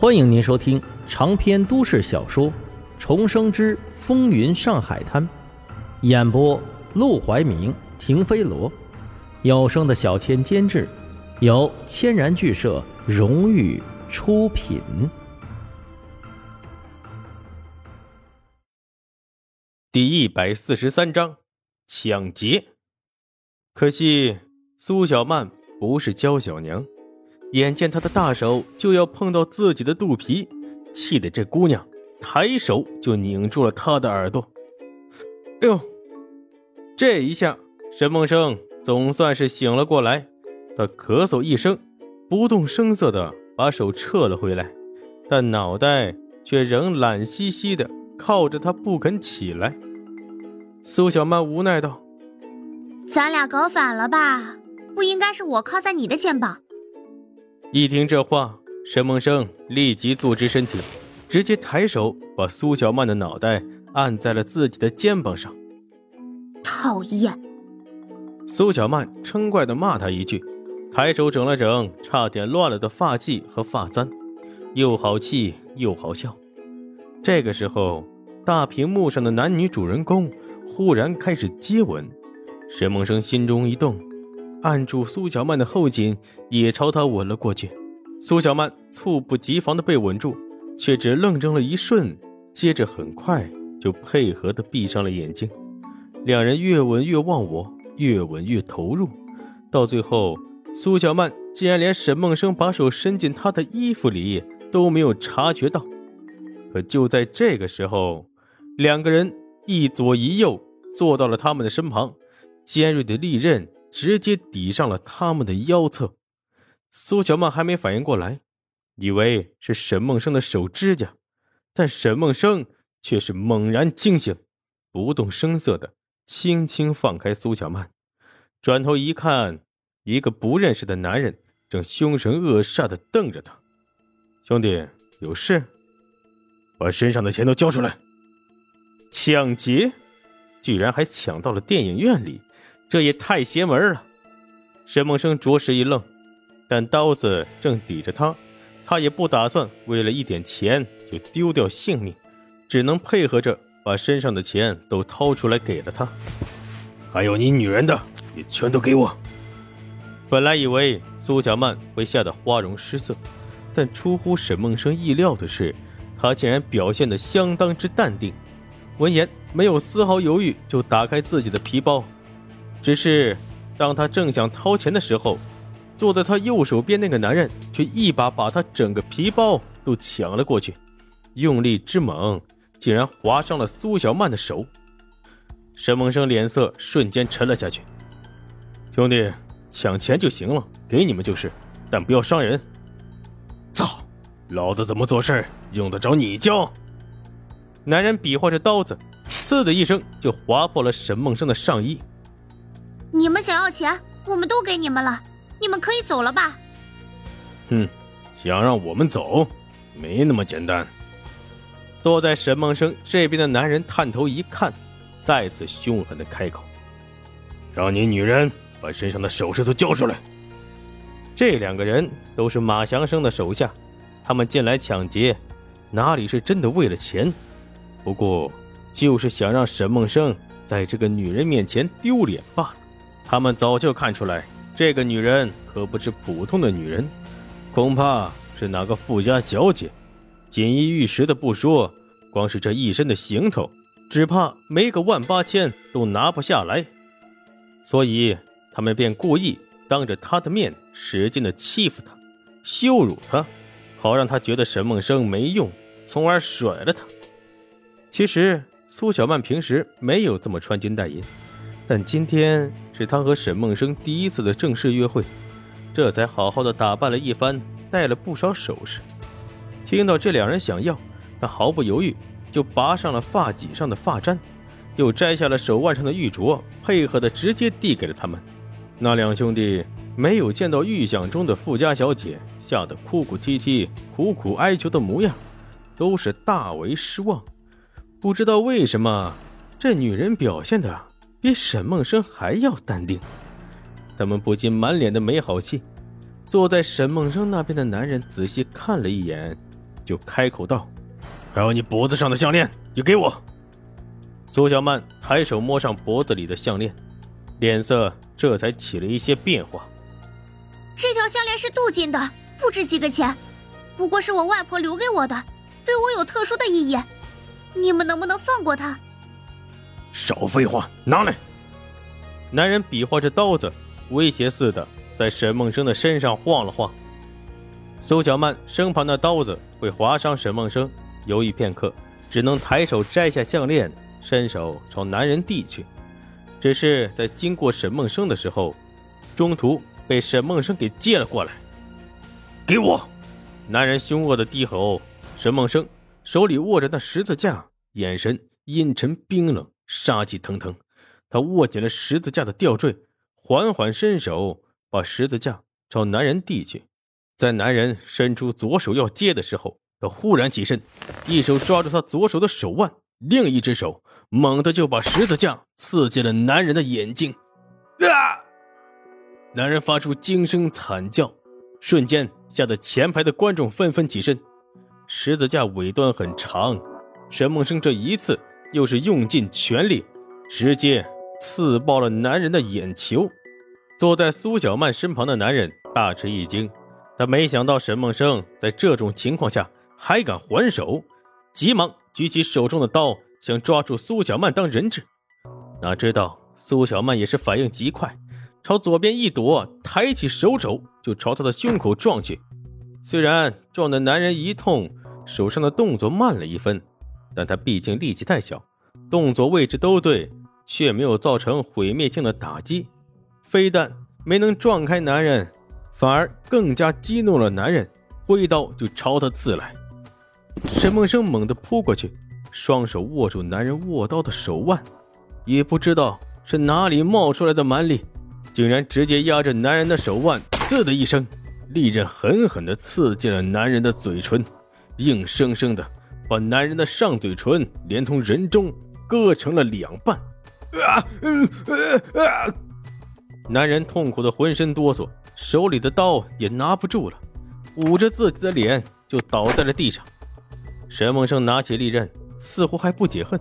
欢迎您收听长篇都市小说《重生之风云上海滩》，演播：陆怀明、停飞罗，有声的小千监制，由千然剧社荣誉出品。第一百四十三章抢劫。可惜苏小曼不是娇小娘。眼见他的大手就要碰到自己的肚皮，气得这姑娘抬手就拧住了他的耳朵。哎呦！这一下，沈梦生总算是醒了过来。他咳嗽一声，不动声色的把手撤了回来，但脑袋却仍懒兮兮的靠着他不肯起来。苏小曼无奈道：“咱俩搞反了吧？不应该是我靠在你的肩膀。”一听这话，沈梦生立即坐直身体，直接抬手把苏小曼的脑袋按在了自己的肩膀上。讨厌！苏小曼嗔怪的骂他一句，抬手整了整差点乱了的发髻和发簪，又好气又好笑。这个时候，大屏幕上的男女主人公忽然开始接吻，沈梦生心中一动。按住苏小曼的后颈，也朝她吻了过去。苏小曼猝不及防的被吻住，却只愣怔了一瞬，接着很快就配合的闭上了眼睛。两人越吻越忘我，越吻越投入，到最后，苏小曼竟然连沈梦生把手伸进她的衣服里都没有察觉到。可就在这个时候，两个人一左一右坐到了他们的身旁，尖锐的利刃。直接抵上了他们的腰侧，苏小曼还没反应过来，以为是沈梦生的手指甲，但沈梦生却是猛然惊醒，不动声色的轻轻放开苏小曼，转头一看，一个不认识的男人正凶神恶煞的瞪着他。兄弟，有事？把身上的钱都交出来！抢劫，居然还抢到了电影院里！这也太邪门了！沈梦生着实一愣，但刀子正抵着他，他也不打算为了一点钱就丢掉性命，只能配合着把身上的钱都掏出来给了他。还有你女人的，也全都给我！本来以为苏小曼会吓得花容失色，但出乎沈梦生意料的是，她竟然表现得相当之淡定。闻言，没有丝毫犹豫，就打开自己的皮包。只是，当他正想掏钱的时候，坐在他右手边那个男人却一把把他整个皮包都抢了过去，用力之猛，竟然划伤了苏小曼的手。沈梦生脸色瞬间沉了下去。兄弟，抢钱就行了，给你们就是，但不要伤人。操，老子怎么做事用得着你教？男人比划着刀子，呲的一声就划破了沈梦生的上衣。你们想要钱，我们都给你们了，你们可以走了吧？哼，想让我们走，没那么简单。坐在沈梦生这边的男人探头一看，再次凶狠的开口：“让你女人把身上的首饰都交出来。”这两个人都是马祥生的手下，他们进来抢劫，哪里是真的为了钱？不过，就是想让沈梦生在这个女人面前丢脸罢了。他们早就看出来，这个女人可不是普通的女人，恐怕是哪个富家小姐。锦衣玉食的不说，光是这一身的行头，只怕没个万八千都拿不下来。所以他们便故意当着她的面使劲的欺负她，羞辱她，好让她觉得沈梦生没用，从而甩了她。其实苏小曼平时没有这么穿金戴银。但今天是他和沈梦生第一次的正式约会，这才好好的打扮了一番，戴了不少首饰。听到这两人想要，他毫不犹豫就拔上了发髻上的发簪，又摘下了手腕上的玉镯，配合的直接递给了他们。那两兄弟没有见到预想中的富家小姐，吓得哭哭啼啼、苦苦哀求的模样，都是大为失望。不知道为什么，这女人表现的。比沈梦生还要淡定，他们不禁满脸的没好气。坐在沈梦生那边的男人仔细看了一眼，就开口道：“还有你脖子上的项链，也给我。”苏小曼抬手摸上脖子里的项链，脸色这才起了一些变化。这条项链是镀金的，不值几个钱，不过是我外婆留给我的，对我有特殊的意义。你们能不能放过它？少废话，拿来！男人比划着刀子，威胁似的在沈梦生的身上晃了晃。苏小曼生怕那刀子会划伤沈梦生，犹豫片刻，只能抬手摘下项链。伸手朝男人递去，只是在经过沈梦生的时候，中途被沈梦生给接了过来。给我！男人凶恶的低吼。沈梦生手里握着那十字架，眼神阴沉冰冷，杀气腾腾。他握紧了十字架的吊坠，缓缓伸手把十字架朝男人递去。在男人伸出左手要接的时候，他忽然起身，一手抓住他左手的手腕，另一只手。猛地就把十字架刺进了男人的眼睛，啊！男人发出惊声惨叫，瞬间吓得前排的观众纷纷起身。十字架尾端很长，沈梦生这一次又是用尽全力，直接刺爆了男人的眼球。坐在苏小曼身旁的男人大吃一惊，他没想到沈梦生在这种情况下还敢还手，急忙举起手中的刀。想抓住苏小曼当人质，哪知道苏小曼也是反应极快，朝左边一躲，抬起手肘就朝他的胸口撞去。虽然撞的男人一痛，手上的动作慢了一分，但他毕竟力气太小，动作位置都对，却没有造成毁灭性的打击。非但没能撞开男人，反而更加激怒了男人，挥刀就朝他刺来。沈梦生猛地扑过去。双手握住男人握刀的手腕，也不知道是哪里冒出来的蛮力，竟然直接压着男人的手腕，刺的一声，利刃狠狠地刺进了男人的嘴唇，硬生生的把男人的上嘴唇连同人中割成了两半。啊！男人痛苦的浑身哆嗦，手里的刀也拿不住了，捂着自己的脸就倒在了地上。沈梦生拿起利刃。似乎还不解恨，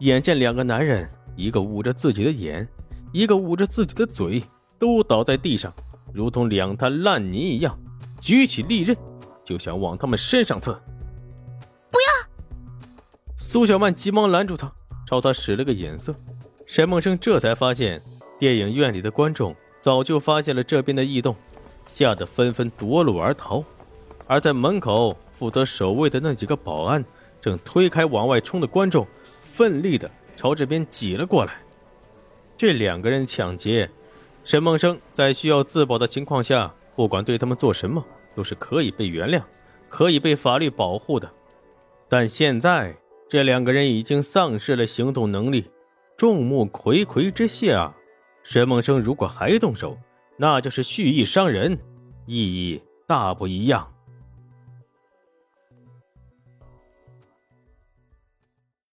眼见两个男人，一个捂着自己的眼，一个捂着自己的嘴，都倒在地上，如同两滩烂泥一样，举起利刃就想往他们身上刺。苏小曼急忙拦住他，朝他使了个眼色。沈梦生这才发现，电影院里的观众早就发现了这边的异动，吓得纷纷夺路而逃。而在门口负责守卫的那几个保安。正推开往外冲的观众，奋力的朝这边挤了过来。这两个人抢劫，沈梦生在需要自保的情况下，不管对他们做什么，都是可以被原谅，可以被法律保护的。但现在这两个人已经丧失了行动能力，众目睽睽之下，沈梦生如果还动手，那就是蓄意伤人，意义大不一样。